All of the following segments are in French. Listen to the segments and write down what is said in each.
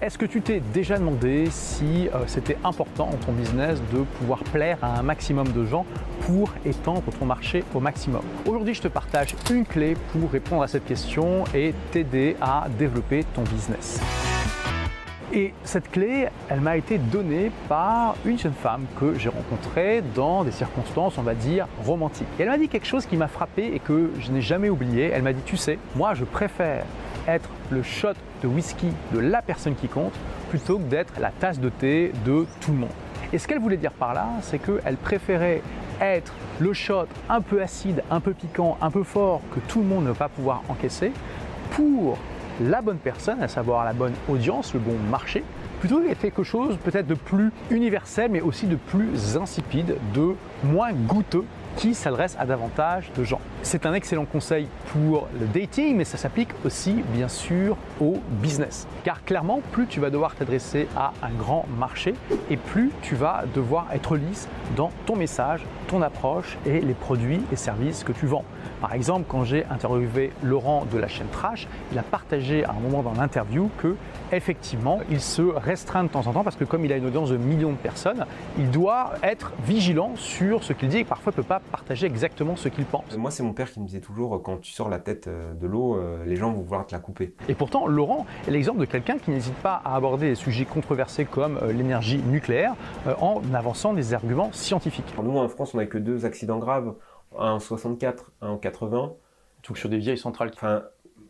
Est-ce que tu t'es déjà demandé si euh, c'était important dans ton business de pouvoir plaire à un maximum de gens pour étendre ton marché au maximum? Aujourd'hui, je te partage une clé pour répondre à cette question et t'aider à développer ton business. Et cette clé, elle m'a été donnée par une jeune femme que j'ai rencontrée dans des circonstances, on va dire, romantiques. Et elle m'a dit quelque chose qui m'a frappé et que je n'ai jamais oublié. Elle m'a dit, tu sais, moi je préfère être le shot de whisky de la personne qui compte plutôt que d'être la tasse de thé de tout le monde. Et ce qu'elle voulait dire par là, c'est qu'elle préférait être le shot un peu acide, un peu piquant, un peu fort que tout le monde ne va pas pouvoir encaisser pour la bonne personne, à savoir la bonne audience, le bon marché, plutôt que quelque chose peut-être de plus universel, mais aussi de plus insipide, de moins goûteux qui s'adresse à davantage de gens. C'est un excellent conseil pour le dating, mais ça s'applique aussi bien sûr au business. Car clairement, plus tu vas devoir t'adresser à un grand marché et plus tu vas devoir être lisse dans ton message, ton approche et les produits et services que tu vends. Par exemple, quand j'ai interviewé Laurent de la chaîne Trash, il a partagé à un moment dans l'interview que effectivement, il se restreint de temps en temps parce que comme il a une audience de millions de personnes, il doit être vigilant sur ce qu'il dit et parfois ne peut pas partager exactement ce qu'il pense. Moi, c'est mon père qui me disait toujours quand tu sors la tête euh, de l'eau, euh, les gens vont vouloir te la couper. Et pourtant, Laurent est l'exemple de quelqu'un qui n'hésite pas à aborder des sujets controversés comme euh, l'énergie nucléaire en avançant des arguments scientifiques. Nous, en France, on n'a que deux accidents graves un en 64, un en 80. Donc sur des vieilles centrales. Enfin,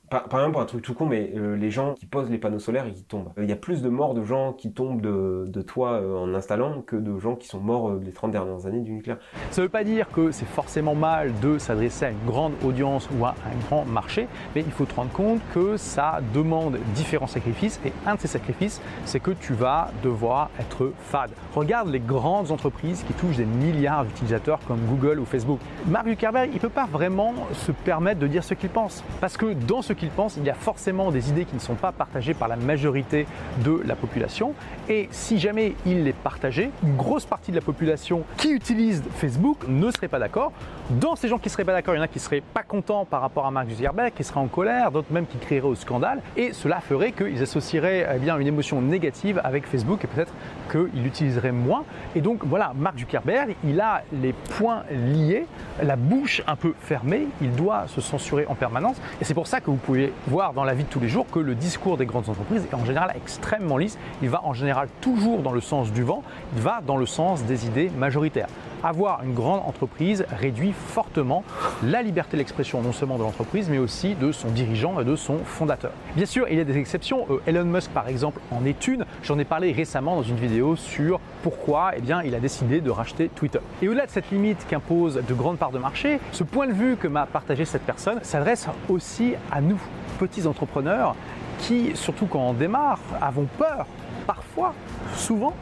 par, exemple, un truc tout con, mais euh, les gens qui posent les panneaux solaires et qui tombent. Il y a plus de morts de gens qui tombent de, de toit euh, en installant que de gens qui sont morts euh, les 30 dernières années du nucléaire. Ça ne veut pas dire que c'est forcément mal de s'adresser à une grande audience ou à un grand marché, mais il faut te rendre compte que ça demande différents sacrifices et un de ces sacrifices, c'est que tu vas devoir être fade. Regarde les grandes entreprises qui touchent des milliards d'utilisateurs comme Google ou Facebook. Mark Zuckerberg, il ne peut pas vraiment se permettre de dire ce qu'il pense parce que dans ce qu'il pense, il y a forcément des idées qui ne sont pas partagées par la majorité de la population. Et si jamais il les partageait, une grosse partie de la population qui utilise Facebook ne serait pas d'accord. Dans ces gens qui ne seraient pas d'accord, il y en a qui ne seraient pas contents par rapport à Mark Zuckerberg, qui seraient en colère, d'autres même qui crieraient au scandale. Et cela ferait qu'ils associeraient eh bien, une émotion négative avec Facebook et peut-être qu'ils l'utiliseraient moins. Et donc voilà, Mark Zuckerberg, il a les points liés, la bouche un peu fermée, il doit se censurer en permanence. Et c'est pour ça que vous pouvez voir dans la vie de tous les jours que le discours des grandes entreprises est en général extrêmement lisse. Il va en général toujours dans le sens du vent, il va dans le sens des idées majoritaires. Avoir une grande entreprise réduit fortement la liberté d'expression non seulement de l'entreprise mais aussi de son dirigeant et de son fondateur. Bien sûr, il y a des exceptions. Euh, Elon Musk par exemple en est une. J'en ai parlé récemment dans une vidéo sur pourquoi eh bien, il a décidé de racheter Twitter. Et au-delà de cette limite qu'impose de grandes parts de marché, ce point de vue que m'a partagé cette personne s'adresse aussi à nous, petits entrepreneurs, qui, surtout quand on démarre, avons peur, parfois, souvent,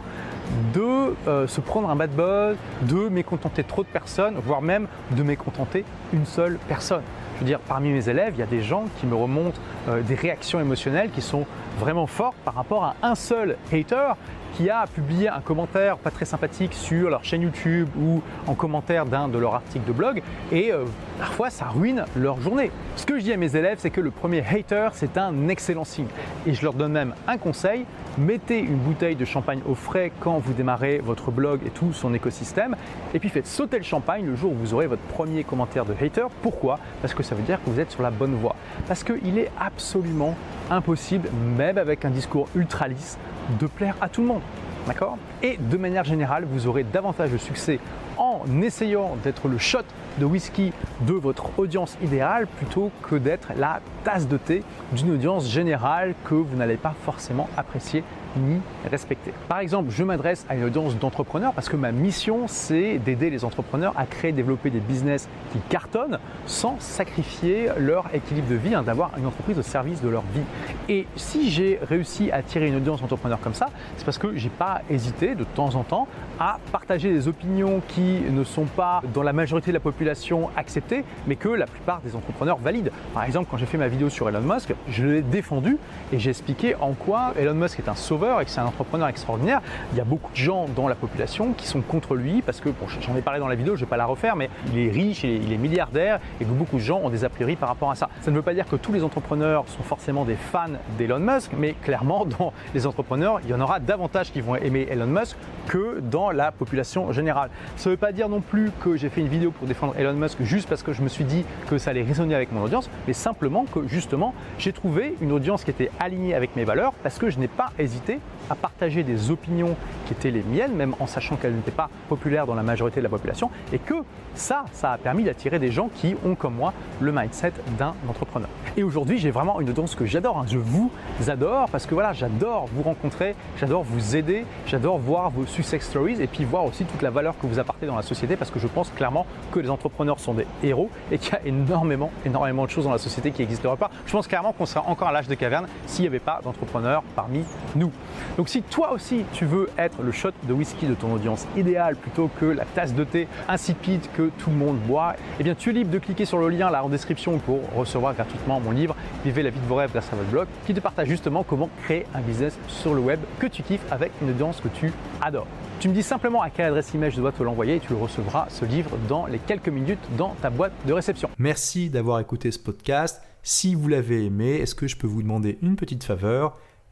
de euh, se prendre un bad buzz, de mécontenter trop de personnes, voire même de mécontenter une seule personne. Je veux dire, parmi mes élèves, il y a des gens qui me remontent euh, des réactions émotionnelles qui sont vraiment fortes par rapport à un seul hater qui a publié un commentaire pas très sympathique sur leur chaîne YouTube ou en commentaire d'un de leurs articles de blog euh, parfois ça ruine leur journée. Ce que je dis à mes élèves, c'est que le premier hater, c'est un excellent signe. Et je leur donne même un conseil, mettez une bouteille de champagne au frais quand vous démarrez votre blog et tout son écosystème et puis faites sauter le champagne le jour où vous aurez votre premier commentaire de hater. Pourquoi? Parce que ça veut dire que vous êtes sur la bonne voie. Parce qu'il est absolument impossible, même avec un discours ultra lisse, de plaire à tout le monde. D'accord? Et de manière générale, vous aurez davantage de succès en essayant d'être le shot de whisky de votre audience idéale plutôt que d'être la tasse de thé d'une audience générale que vous n'allez pas forcément apprécier ni respecter. Par exemple, je m'adresse à une audience d'entrepreneurs parce que ma mission, c'est d'aider les entrepreneurs à créer et développer des business qui cartonnent sans sacrifier leur équilibre de vie, hein, d'avoir une entreprise au service de leur vie. Et si j'ai réussi à attirer une audience d'entrepreneurs comme ça, c'est parce que j'ai pas hésité de temps en temps à partager des opinions qui ne sont pas dans la majorité de la population population acceptée, mais que la plupart des entrepreneurs valident. Par exemple, quand j'ai fait ma vidéo sur Elon Musk, je l'ai défendu et j'ai expliqué en quoi Elon Musk est un sauveur et que c'est un entrepreneur extraordinaire. Il y a beaucoup de gens dans la population qui sont contre lui parce que, bon, j'en ai parlé dans la vidéo, je ne vais pas la refaire, mais il est riche, il est milliardaire et que beaucoup de gens ont des a priori par rapport à ça. Ça ne veut pas dire que tous les entrepreneurs sont forcément des fans d'Elon Musk, mais clairement, dans les entrepreneurs, il y en aura davantage qui vont aimer Elon Musk que dans la population générale. Ça ne veut pas dire non plus que j'ai fait une vidéo pour défendre Elon Musk juste parce que je me suis dit que ça allait résonner avec mon audience, mais simplement que justement, j'ai trouvé une audience qui était alignée avec mes valeurs parce que je n'ai pas hésité à partager des opinions qui étaient les miennes, même en sachant qu'elles n'étaient pas populaires dans la majorité de la population, et que ça, ça a permis d'attirer des gens qui ont comme moi le mindset d'un entrepreneur. Et aujourd'hui, j'ai vraiment une audience que j'adore. Hein. Je vous adore parce que voilà, j'adore vous rencontrer, j'adore vous aider, j'adore voir vos success stories et puis voir aussi toute la valeur que vous apportez dans la société parce que je pense clairement que les entrepreneurs sont des héros et qu'il y a énormément, énormément de choses dans la société qui n'existeraient pas. Je pense clairement qu'on serait encore à l'âge de caverne s'il n'y avait pas d'entrepreneurs parmi nous. Donc si toi aussi tu veux être le shot de whisky de ton audience idéale plutôt que la tasse de thé insipide que tout le monde boit, eh bien tu es libre de cliquer sur le lien là en description pour recevoir gratuitement mon livre Vivez la vie de vos rêves grâce à votre blog qui te partage justement comment créer un business sur le web que tu kiffes avec une audience que tu adores. Tu me dis simplement à quelle adresse email je dois te l'envoyer et tu le recevras ce livre dans les quelques minutes dans ta boîte de réception. Merci d'avoir écouté ce podcast. Si vous l'avez aimé, est-ce que je peux vous demander une petite faveur?